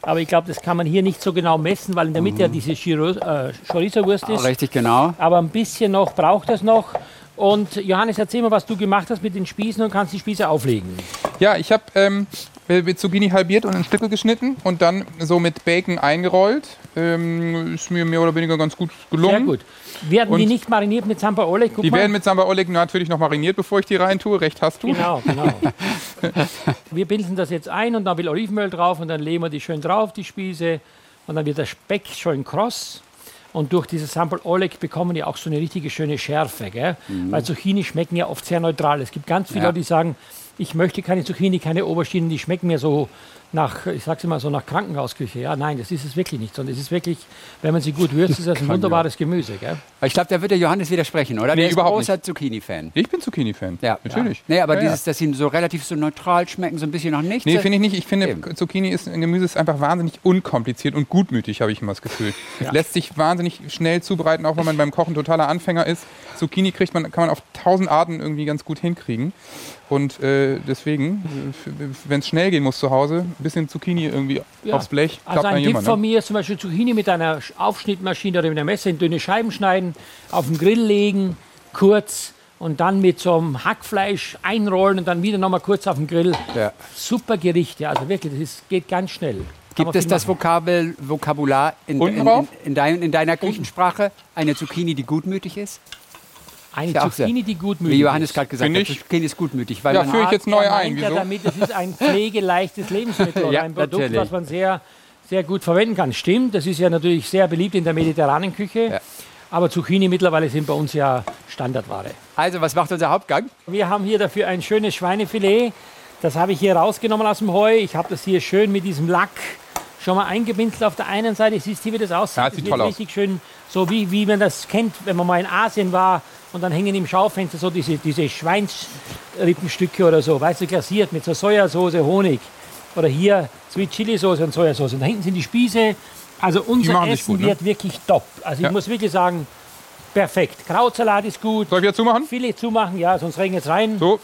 Aber ich glaube, das kann man hier nicht so genau messen, weil in der Mitte ja diese Chiro, äh, Chorizo-Wurst ist. Richtig, genau. Aber ein bisschen noch braucht es noch. Und Johannes, erzähl mal, was du gemacht hast mit den Spießen und kannst die Spieße auflegen. Ja, ich habe ähm, mit Zucchini halbiert und in Stücke geschnitten und dann so mit Bacon eingerollt. Ähm, ist mir mehr oder weniger ganz gut gelungen. Sehr gut. Werden die Und- nicht mariniert mit Samba Oleg? Guck Die mal. werden mit Samba Oleg natürlich noch mariniert, bevor ich die reintue. Recht hast du. Genau, genau. wir binden das jetzt ein und dann will Olivenöl drauf und dann legen wir die schön drauf, die Spieße. Und dann wird der Speck schön kross. Und durch dieses Sambal Oleg bekommen die auch so eine richtige schöne Schärfe. Gell? Weil Zucchini schmecken ja oft sehr neutral. Es gibt ganz viele Ja. Leute, die sagen, ich möchte keine Zucchini, keine Auberginen, die schmecken mir so, nach, ich sag's immer so, nach Krankenhausküche. Ja, nein, das ist es wirklich nicht, sondern es ist wirklich, wenn man sie gut würzt, ist das ein wunderbares Gemüse. Gell? Ich glaube, da wird der Johannes widersprechen, oder? Nee, der ist überhaupt großer Zucchini-Fan. Ich bin Zucchini-Fan. Ja, natürlich. Nee, aber Ja, ja. dieses, dass sie so relativ so neutral schmecken, so ein bisschen noch nichts. Nee, finde ich nicht. Ich finde, Eben. Zucchini ist ein Gemüse, ist einfach wahnsinnig unkompliziert und gutmütig, habe ich immer das Gefühl. Lässt sich wahnsinnig schnell zubereiten, auch wenn man beim Kochen totaler Anfänger ist. Zucchini kriegt man, kann man auf tausend Arten irgendwie ganz gut hinkriegen. Und äh, deswegen, wenn es schnell gehen muss zu Hause, ein bisschen Zucchini irgendwie Ja. aufs Blech, Also ein Tipp von Ne? mir ist zum Beispiel Zucchini mit einer Sch- Aufschnittmaschine oder mit einer Messer in dünne Scheiben schneiden, auf den Grill legen, kurz und dann mit so einem Hackfleisch einrollen und dann wieder nochmal kurz auf den Grill. Ja. Super Gericht, ja, also wirklich, das ist, geht ganz schnell. Gibt es das. Vokabel, Vokabular in, in, in, dein, in deiner Küchensprache? Eine Zucchini, die gutmütig ist? Eine Ja. Zucchini, die gutmütig Wie Johannes ist. gerade gesagt hat. Zucchini ist gutmütig. Weil Ja, führe ich jetzt neu ein. Wieso? damit, es ist ein pflegeleichtes Lebensmittel oder Ja, ein Produkt, natürlich. was man sehr, sehr gut verwenden kann. Stimmt, das ist ja natürlich sehr beliebt in der mediterranen Küche. Ja. Aber Zucchini mittlerweile sind bei uns ja Standardware. also, was macht unser Hauptgang? Wir haben hier dafür ein schönes Schweinefilet. Das habe ich hier rausgenommen aus dem Heu. Ich habe das hier schön mit diesem Lack schon mal eingebinselt auf der einen Seite. Siehst du, wie das aussieht? Ja, das sieht wird toll aus. richtig schön, so wie, wie man das kennt, wenn man mal in Asien war und dann hängen im Schaufenster so diese, diese Schweinsrippenstücke oder so, weißt du, glasiert mit so Sojasauce, Honig. Oder hier Sweet Chili Soße und Sojasauce. Und da hinten sind die Spieße. Also unser Essen gut, ne? wird wirklich top. Also Ja. ich muss wirklich sagen, perfekt. Krautsalat ist gut. Soll ich wieder zumachen? Filet zumachen, ja, sonst regnet es rein. So,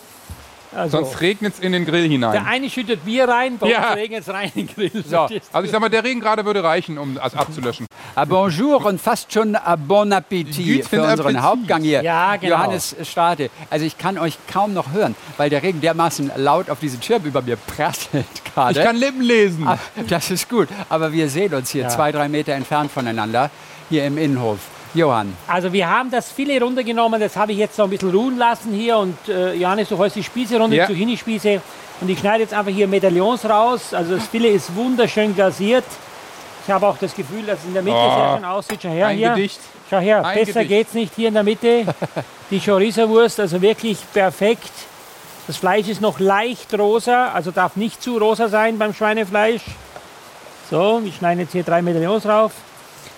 Also, sonst regnet es in den Grill der hinein. eine schüttet Bier rein, bei Ja. uns regnet es rein in den Grill. So? Also ich sag mal, der Regen gerade würde reichen, um das abzulöschen. Ah, bonjour und fast schon ah, bon appetit Guten für unseren Appetit. Hauptgang hier. Ja, genau. Johannes Starte. Also ich kann euch kaum noch hören, weil der Regen dermaßen laut auf diesen Schirm über mir prasselt gerade. Ich kann Lippen lesen. Ah, Das ist gut. Aber wir sehen uns hier Ja. zwei, drei Meter entfernt voneinander, hier im Innenhof. Johann, Also wir haben das Filet runtergenommen, das habe ich jetzt noch ein bisschen ruhen lassen hier und äh, Johannes, du holst die Spieße runter, Ja. die Zucchini-Spieße und ich schneide jetzt einfach hier Medaillons raus. Also das Filet ist wunderschön glasiert. Ich habe auch das Gefühl, dass es in der Mitte Oh. sehr schön aussieht. Schau her, Ein hier. Gedicht. Schau her, Ein besser Gedicht. geht's nicht hier in der Mitte. Die Chorizo-Wurst, also wirklich perfekt. Das Fleisch ist noch leicht rosa, also darf nicht zu rosa sein beim Schweinefleisch. So, wir schneiden jetzt hier drei Medaillons drauf.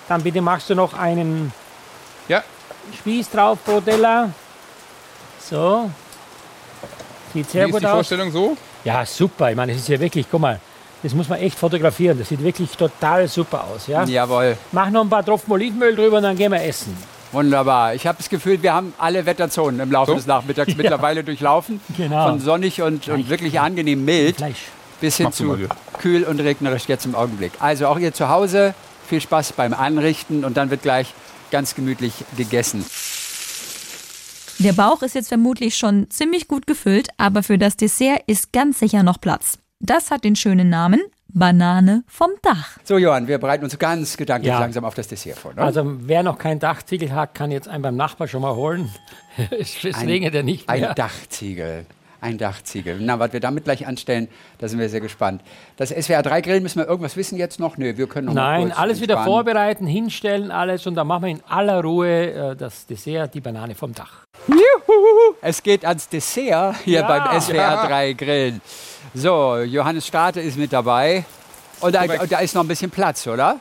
Dann bitte machst du noch einen Ja, Spieß drauf, Brodella. So. Sieht wie sehr ist gut die aus. Vorstellung so? Ja, super. Ich meine, das ist ja wirklich, guck mal, das muss man echt fotografieren. Das sieht wirklich total super aus. Ja? jawohl, Mach noch ein paar Tropfen Olivenöl drüber und dann gehen wir essen. wunderbar. Ich habe das Gefühl, wir haben alle Wetterzonen im Laufe So? des Nachmittags mittlerweile durchlaufen. Genau. Von sonnig und, und wirklich angenehm mild Fleisch. bis hin zu kühl und regnerisch jetzt im Augenblick. Also auch ihr zu Hause, viel Spaß beim Anrichten und dann wird gleich ganz gemütlich gegessen. Der Bauch ist jetzt vermutlich schon ziemlich gut gefüllt, aber für das Dessert ist ganz sicher noch Platz. Das hat den schönen Namen Banane vom Dach. So, Johann, wir bereiten uns ganz gedanklich Ja. langsam auf das Dessert vor. Ne? Also wer noch kein Dachziegel hat, kann jetzt einen beim Nachbar schon mal holen. es es regnet ja nicht ein mehr. Dachziegel. Ein Dachziegel. Na, was wir damit gleich anstellen, da sind wir sehr gespannt. Das SWR 3 Grill, müssen wir irgendwas wissen jetzt noch? Nö, wir können noch mal Nein, kurz alles wieder entspannen. vorbereiten, hinstellen, alles und dann machen wir in aller Ruhe äh, das Dessert, die Banane vom Dach. Es geht ans Dessert hier Ja. beim SWR 3 Grillen. So, Johannes Starte ist mit dabei. Und da, und da ist noch ein bisschen Platz, oder?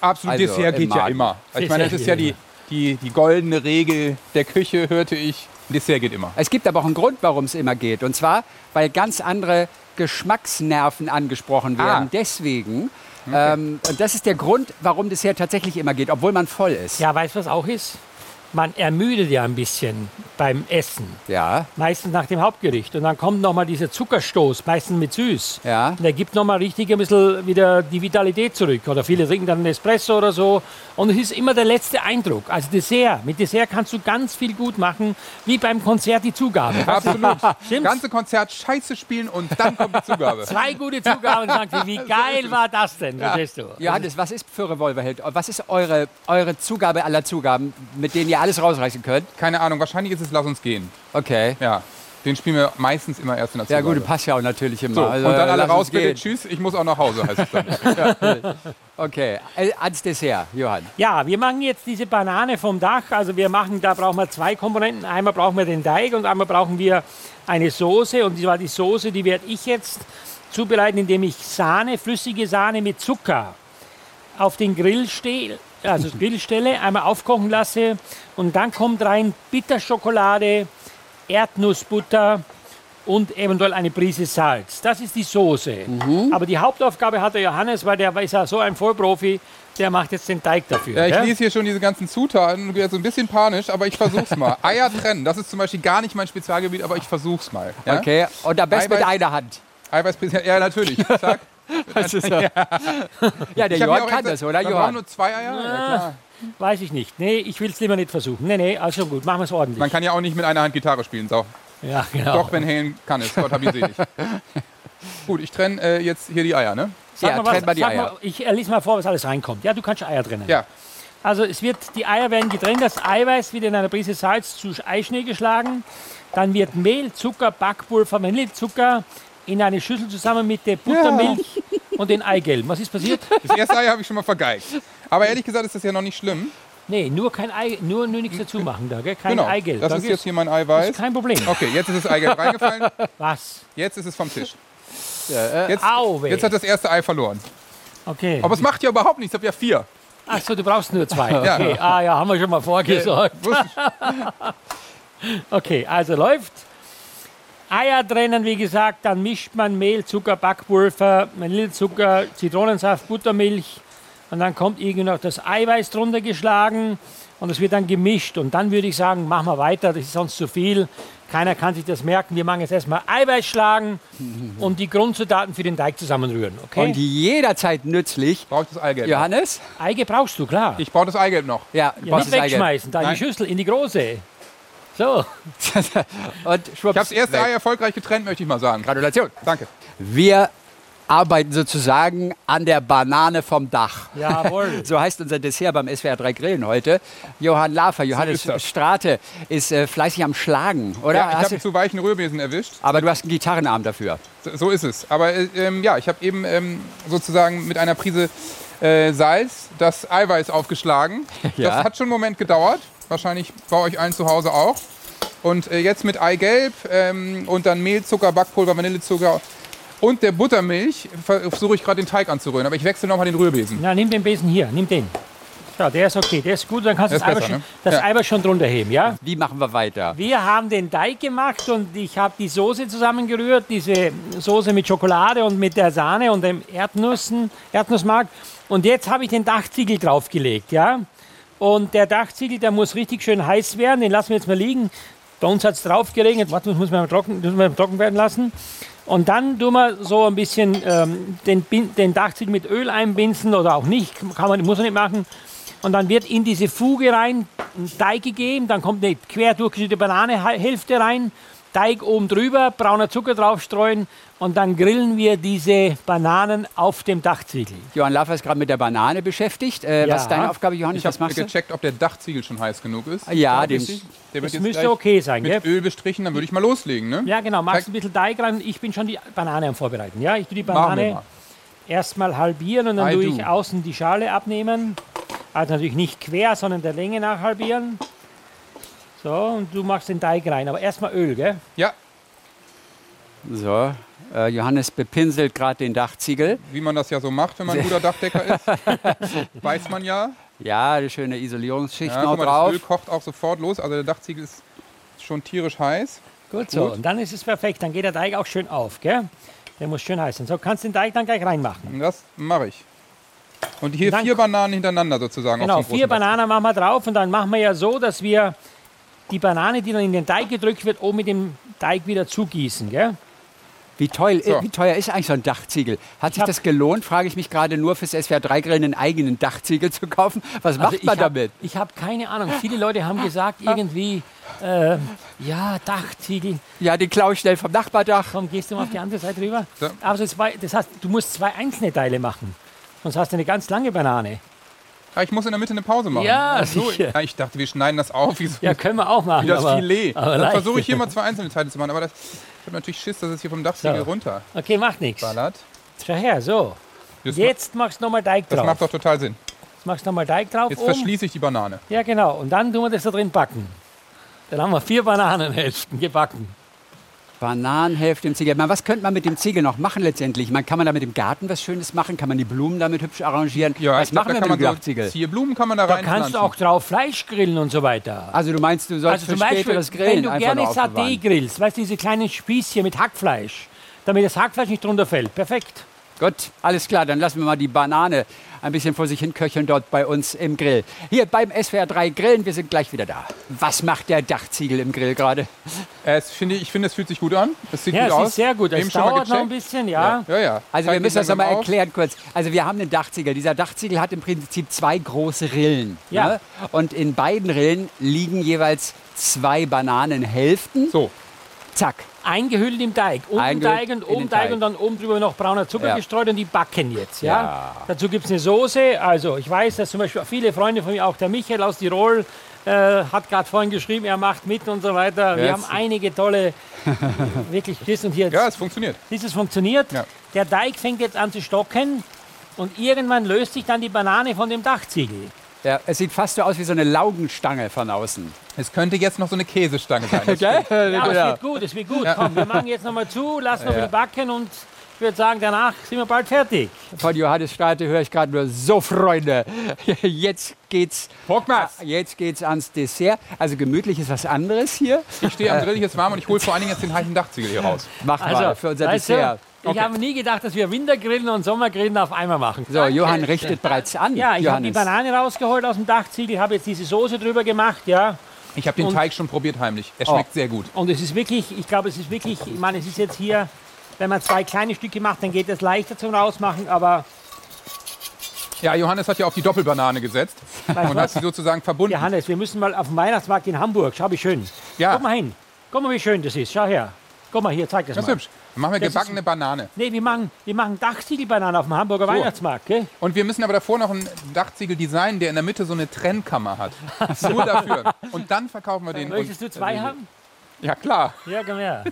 Absolut, Also, Dessert im geht ja Magen. immer. Ich meine, das ist ja die, die, die goldene Regel der Küche, hörte ich. Dessert geht immer. Es gibt aber auch einen Grund, warum es immer geht. Und zwar, weil ganz andere Geschmacksnerven angesprochen werden. Ah. Deswegen, ähm, und das ist der Grund, warum Dessert tatsächlich immer geht, obwohl man voll ist. Ja, weißt du, was auch ist? Man ermüdet ja ein bisschen beim Essen. Ja, Meistens nach dem Hauptgericht. Und dann kommt nochmal dieser Zuckerstoß, meistens mit süß. ja. Und der gibt nochmal richtig ein bisschen wieder die Vitalität zurück. Oder viele trinken dann einen Espresso oder so. Und es ist immer der letzte Eindruck. Also Dessert. Mit Dessert kannst du ganz viel gut machen, wie beim Konzert die Zugabe. Absolut. Stimmt's? Ganze Konzert scheiße spielen und dann kommt die Zugabe. Zwei gute Zugaben du, wie geil war das denn? Verstehst du? Johannes, was ist für Revolverheld? Was ist eure, eure Zugabe aller Zugaben, mit denen ihr alles rausreißen könnt? Keine Ahnung, wahrscheinlich ist es Lass uns gehen. Okay. Ja, den spielen wir meistens immer erst in der Ja gut, passt ja auch natürlich immer. So, Also, und dann alle raus, bitte, tschüss, ich muss auch nach Hause, heißt es dann. Okay, äh, ans Dessert, Johann. Ja, wir machen jetzt diese Banane vom Dach. Also wir machen, da brauchen wir zwei Komponenten. Einmal brauchen wir den Teig und einmal brauchen wir eine Soße. Und das war die Soße, die werde ich jetzt zubereiten, indem ich Sahne, flüssige Sahne mit Zucker auf den Grill stehe, also Grill stelle, einmal aufkochen lasse und dann kommt rein Bitterschokolade, Erdnussbutter und eventuell eine Prise Salz. Das ist die Soße. Aber die Hauptaufgabe hat der Johannes, weil der ist ja so ein Vollprofi, der macht jetzt den Teig dafür. Ja, ich gell? lese hier schon diese ganzen Zutaten und werde so ein bisschen panisch, aber ich versuch's mal. Eier trennen, das ist zum Beispiel gar nicht mein Spezialgebiet, aber ich versuch's mal. Ja? Okay, und am besten mit Eiweiß- einer Hand. Eiweißpräsident, ja natürlich. Zack. Das ist ja. ja, der Johann auch kann das, oder braucht Johann? nur zwei Eier? Ja, klar. Weiß ich nicht. Nee, ich will es lieber nicht versuchen. Nee, nee, also gut, machen wir es ordentlich. Man kann ja auch nicht mit einer Hand Gitarre spielen. So. ja, genau. Doch, wenn Helen kann es. Gott hab ihn selig. Gut, ich trenne äh, jetzt hier die Eier, ne? Sag Ja, mal was, mal die sag Eier. Mal, ich äh, lese mal vor, was alles reinkommt. Ja, du kannst schon Eier trennen. Ja. Also es wird, die Eier werden getrennt, das Eiweiß wird in einer Prise Salz zu Eischnee geschlagen. Dann wird Mehl, Zucker, Backpulver, Vanillezucker in eine Schüssel zusammen mit der Buttermilch und den Eigelb. Was ist passiert? Das erste Ei habe ich schon mal vergeigt. Aber ehrlich gesagt ist das ja noch nicht schlimm. Nee, nur kein Ei, nur, nur nichts dazu machen da, gell? Kein Genau. Eigelb. Das Da ist jetzt hier mein ist Eiweiß. kein Problem. Okay, jetzt ist das Eigelb reingefallen. Was? Jetzt ist es vom Tisch. äh, Jetzt, Au, weh. jetzt hat das erste Ei verloren. Okay. Aber es macht ja überhaupt nichts. Ich habe ja vier. Ach so, du brauchst nur zwei. Ja. Okay. Ah ja, haben wir schon mal vorgesorgt. Wusste Okay, also läuft. Eier trennen, wie gesagt, dann mischt man Mehl, Zucker, Backpulver, Vanillezucker, Zitronensaft, Buttermilch und dann kommt irgendwie noch das Eiweiß drunter geschlagen und es wird dann gemischt und dann würde ich sagen, machen wir weiter, das ist sonst zu viel. Keiner kann sich das merken. Wir machen jetzt erstmal Eiweiß schlagen und die Grundzutaten für den Teig zusammenrühren. Okay? Und jederzeit nützlich. Brauche ich das Eigelb? Johannes? Eigelb brauchst du, klar. Ich brauche das Eigelb noch. Ja, ja, brauchst nicht wegschmeißen, da in die Schüssel, in die große. So, Und schwupps, Ich habe das erste. Ei erfolgreich getrennt, möchte ich mal sagen. Gratulation. Danke. Wir arbeiten sozusagen an der Banane vom Dach. jawohl. So heißt unser Dessert beim SWR 3 Grillen heute. Johann Lafer, Johannes ist das. Strate ist äh, fleißig am Schlagen, oder? Ja, ich habe zu weichen Rührbesen erwischt. aber du hast einen Gitarrenarm dafür. So, so ist es. Aber äh, ähm, ja, ich habe eben ähm, sozusagen mit einer Prise äh, Salz das Eiweiß aufgeschlagen. Ja. Das hat schon einen Moment gedauert. Wahrscheinlich bei euch allen zu Hause auch. Und äh, jetzt mit Eigelb ähm, und dann Mehl, Zucker, Backpulver, Vanillezucker und der Buttermilch versuche ich gerade den Teig anzurühren. Aber ich wechsle nochmal den Rührbesen. Na, nimm den Besen hier, nimm den. Ja, der ist okay, der ist gut, dann kannst du das, Eiweiß, schon, ne? das Ja. Eiweiß schon drunter heben, ja? Wie machen wir weiter? Wir haben den Teig gemacht und ich habe die Soße zusammengerührt, diese Soße mit Schokolade und mit der Sahne und dem Erdnüssen, Erdnussmark. Und jetzt habe ich den Dachziegel draufgelegt, ja? Und der Dachziegel, der muss richtig schön heiß werden, den lassen wir jetzt mal liegen. Bei uns hat es drauf geregnet, warte, das muss man trocken, muss man trocken werden lassen. Und dann tun wir so ein bisschen ähm, den, den Dachziegel mit Öl einbinzen oder auch nicht, kann man, muss man nicht machen. Und dann wird in diese Fuge rein ein Teig gegeben, dann kommt eine quer durchgeschnittene Bananehälfte rein, Teig oben drüber, brauner Zucker draufstreuen und dann grillen wir diese Bananen auf dem Dachziegel. Johann Lafer ist gerade mit der Banane beschäftigt. Äh, Ja. Was ist deine Aufgabe, Johannes? Ich habe du? gecheckt, ob der Dachziegel schon heiß genug ist. Ja, den- der wird Das müsste okay sein, gell? mit Öl bestrichen, dann würde ich mal loslegen. Ne? Ja, genau. Machst Teig- ein bisschen Teig rein. Ich bin schon die Banane am Vorbereiten. Ja, ich tue die Banane mal. erstmal halbieren und dann I tue do. ich außen die Schale abnehmen. Also natürlich nicht quer, sondern der Länge nach halbieren. So, und du machst den Teig rein. Aber erstmal Öl, gell? Ja, So, äh, Johannes bepinselt gerade den Dachziegel. wie man das ja so macht, wenn man ein guter Dachdecker ist. Weiß man ja. Ja, eine schöne Isolierungsschicht ja noch mal, drauf. das Öl kocht auch sofort los. Also der Dachziegel ist schon tierisch heiß. Gut so. Gut. Und dann ist es perfekt. Dann geht der Teig auch schön auf, gell? Der muss schön heiß sein. So, kannst den Teig dann gleich reinmachen. Und das mache ich. Und hier Dann- vier Bananen hintereinander sozusagen. Genau, vier Bananen machen wir drauf und dann machen wir ja so, dass wir die Banane, die dann in den Teig gedrückt wird, oben mit dem Teig wieder zugießen, gell? Wie, teuer, So. wie teuer ist eigentlich so ein Dachziegel? Hat sich das gelohnt, frage ich mich gerade, nur fürs SWR 3 Grillen einen eigenen Dachziegel zu kaufen? Was macht Also man hab, damit? Ich habe keine Ahnung. Viele Leute haben gesagt, irgendwie, äh, ja, Dachziegel. Ja, den klaue ich schnell vom Nachbardach. Komm, gehst du mal auf die andere Seite rüber? So. Aber das, war, das heißt, du musst zwei einzelne Teile machen. Sonst hast du eine ganz lange Banane. Ah, ich muss in der Mitte eine Pause machen. Ja, Ach so. sicher. ja, ich dachte, wir schneiden das auf wie, so, Ja, können wir auch machen. wie das aber, Filet. aber Dann versuche ich hier mal zwei einzelne Teile zu machen. Aber das, ich habe natürlich Schiss, dass es hier vom Dachziegel So. runter Okay, macht nichts. ballert. Schau her, so. Das, Jetzt machst du nochmal Teig das drauf. macht doch total Sinn. Jetzt machst du nochmal Teig drauf. Jetzt oben. verschließe ich die Banane. Ja, genau. Und dann tun wir das da drin backen. Dann haben wir vier Bananenhälften gebacken. Bananenhälfte im Ziegel. Man, was könnte man mit dem Ziegel noch machen letztendlich? Man, kann man da mit dem Garten was Schönes machen? Kann man die Blumen damit hübsch arrangieren? Ja, was ich glaub, machen wir da mit dem Dachziegel? so Zierblumen kann man da, Da rein kannst du auch drauf Fleisch grillen und so weiter. Also du meinst, du sollst Also für zum Beispiel, später das wenn Grillen du einfach gerne. Saté grillst, weißt du, diese kleinen Spießchen mit Hackfleisch, damit das Hackfleisch nicht drunter fällt. Perfekt. Gut, alles klar, dann lassen wir mal die Banane ein bisschen vor sich hin köcheln dort bei uns im Grill. Hier beim SWR 3 Grillen, wir sind gleich wieder da. Was macht der Dachziegel im Grill gerade? Es, finde, ich finde, es fühlt sich gut an. Es sieht Ja, gut es aus. ist sehr gut. Es dauert noch ein bisschen, ja. Ja, ja. Also Zeig wir müssen das nochmal erklären kurz. Also wir haben einen Dachziegel. Dieser Dachziegel hat im Prinzip zwei große Rillen. Ja. Ne? Und in beiden Rillen liegen jeweils zwei Bananenhälften. So, Zack. Eingehüllt im Teig. Unten Eingehüllt Teig und oben Teig Teig. und dann oben drüber noch brauner Zucker Ja. gestreut und die backen jetzt. Ja? Ja. Dazu gibt es eine Soße. Also ich weiß, dass zum Beispiel viele Freunde von mir, auch der Michael aus Tirol, äh, hat gerade vorhin geschrieben, er macht mit und so weiter. Wir Jetzt. haben einige tolle, wirklich das und hier. ja, es funktioniert. Dieses funktioniert. Ja. Der Teig fängt jetzt an zu stocken und irgendwann löst sich dann die Banane von dem Dachziegel. Ja, es sieht fast so aus wie so eine Laugenstange von außen. Es könnte jetzt noch so eine Käsestange sein. Das Gell? Ja, aber es Ja. wird gut, es wird gut. Komm, wir machen jetzt nochmal zu, lassen noch ein backen und ich würde sagen, danach sind wir bald fertig. Von Johannes Strate höre ich gerade nur so, Freunde. Jetzt geht's, Hockmas. jetzt geht's ans Dessert. Also gemütlich ist was anderes hier. Ich stehe am Grill, hier ist warm und ich hole vor allen Dingen jetzt den heißen Dachziegel hier raus. Mach mal für unser Dessert. Du, ich habe nie gedacht, dass wir Wintergrillen und Sommergrillen auf einmal machen. So, Johann richtet bereits an. Ja, ich habe die. Banane rausgeholt aus dem Dachziegel, habe jetzt diese Soße drüber gemacht, ja. Ich habe den Und- Teig schon probiert heimlich. Er Oh. schmeckt sehr gut. Und es ist wirklich, ich glaube, es ist wirklich, ich meine, es ist jetzt hier, wenn man zwei kleine Stücke macht, dann geht es leichter zum Rausmachen, aber Ja, Johannes hat ja auf die Doppelbanane gesetzt weißt und hat was? sie sozusagen verbunden. Johannes, wir müssen mal auf den Weihnachtsmarkt in Hamburg, schau wie schön. Ja. Guck mal hin, guck mal, wie schön das ist, schau her. Guck mal hier, zeig das, Das ist mal. hübsch. Dann machen wir Das ist- gebackene Banane. Nee, wir machen, wir machen Dachziegelbananen auf dem Hamburger Weihnachtsmarkt, gell? Und wir müssen aber davor noch einen Dachziegel designen, der in der Mitte so eine Trennkammer hat. Nur dafür. Und dann verkaufen wir den. Möchtest du und- zwei haben? Ja, klar. Ja, komm her.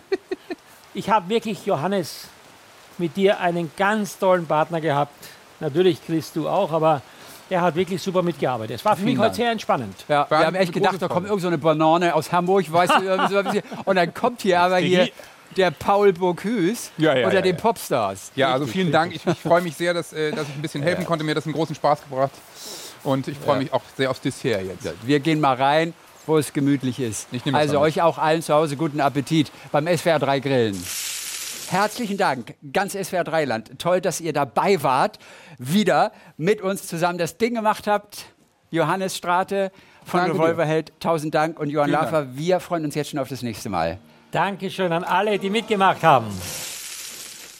Ich habe wirklich, Johannes, mit dir einen ganz tollen Partner gehabt. Natürlich Chris, du auch, aber er hat wirklich super mitgearbeitet. Es war für mich heute sehr entspannend. Ja, wir haben echt gedacht, da kommt Freude. irgend so eine Banane aus Hamburg, weißt du, so und dann kommt hier aber hier der Paul Bocuse Ja, ja, unter ja, den. Popstars. Ja, also vielen Dank. Ich, ich freue mich sehr, dass, äh, dass ich ein bisschen helfen konnte. Mir hat das einen großen Spaß gebracht. Und ich freue mich auch sehr aufs Dessert jetzt. Wir gehen mal rein, wo es gemütlich ist. Also euch auch allen zu Hause guten Appetit beim SWR 3 Grillen. Herzlichen Dank, ganz SWR 3 Land. Toll, dass ihr dabei wart, wieder mit uns zusammen das Ding gemacht habt. Johannes Strate von Danke. Revolverheld, tausend Dank. Und Johann Lafer, wir freuen uns jetzt schon auf das nächste Mal. Dankeschön an alle, die mitgemacht haben.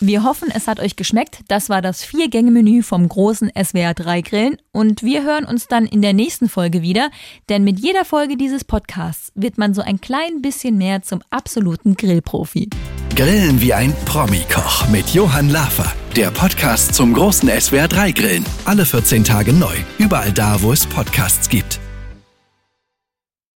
Wir hoffen, es hat euch geschmeckt. Das war das Vier-Gänge-Menü vom großen SWR 3 Grillen. Und wir hören uns dann in der nächsten Folge wieder. Denn mit jeder Folge dieses Podcasts wird man so ein klein bisschen mehr zum absoluten Grillprofi. Grillen wie ein Promi-Koch mit Johann Lafer. Der Podcast zum großen SWR 3 Grillen. Alle 14 Tage neu. Überall da, wo es Podcasts gibt.